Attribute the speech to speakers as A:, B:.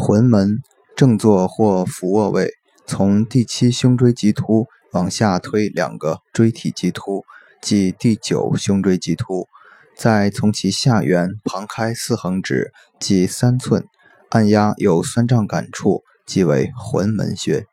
A: 魂门正坐或俯卧位从第七胸椎棘突往下推两个椎体棘突即第九胸椎棘突再从其下缘旁开四横指即三寸按压有酸胀感处即为魂门穴。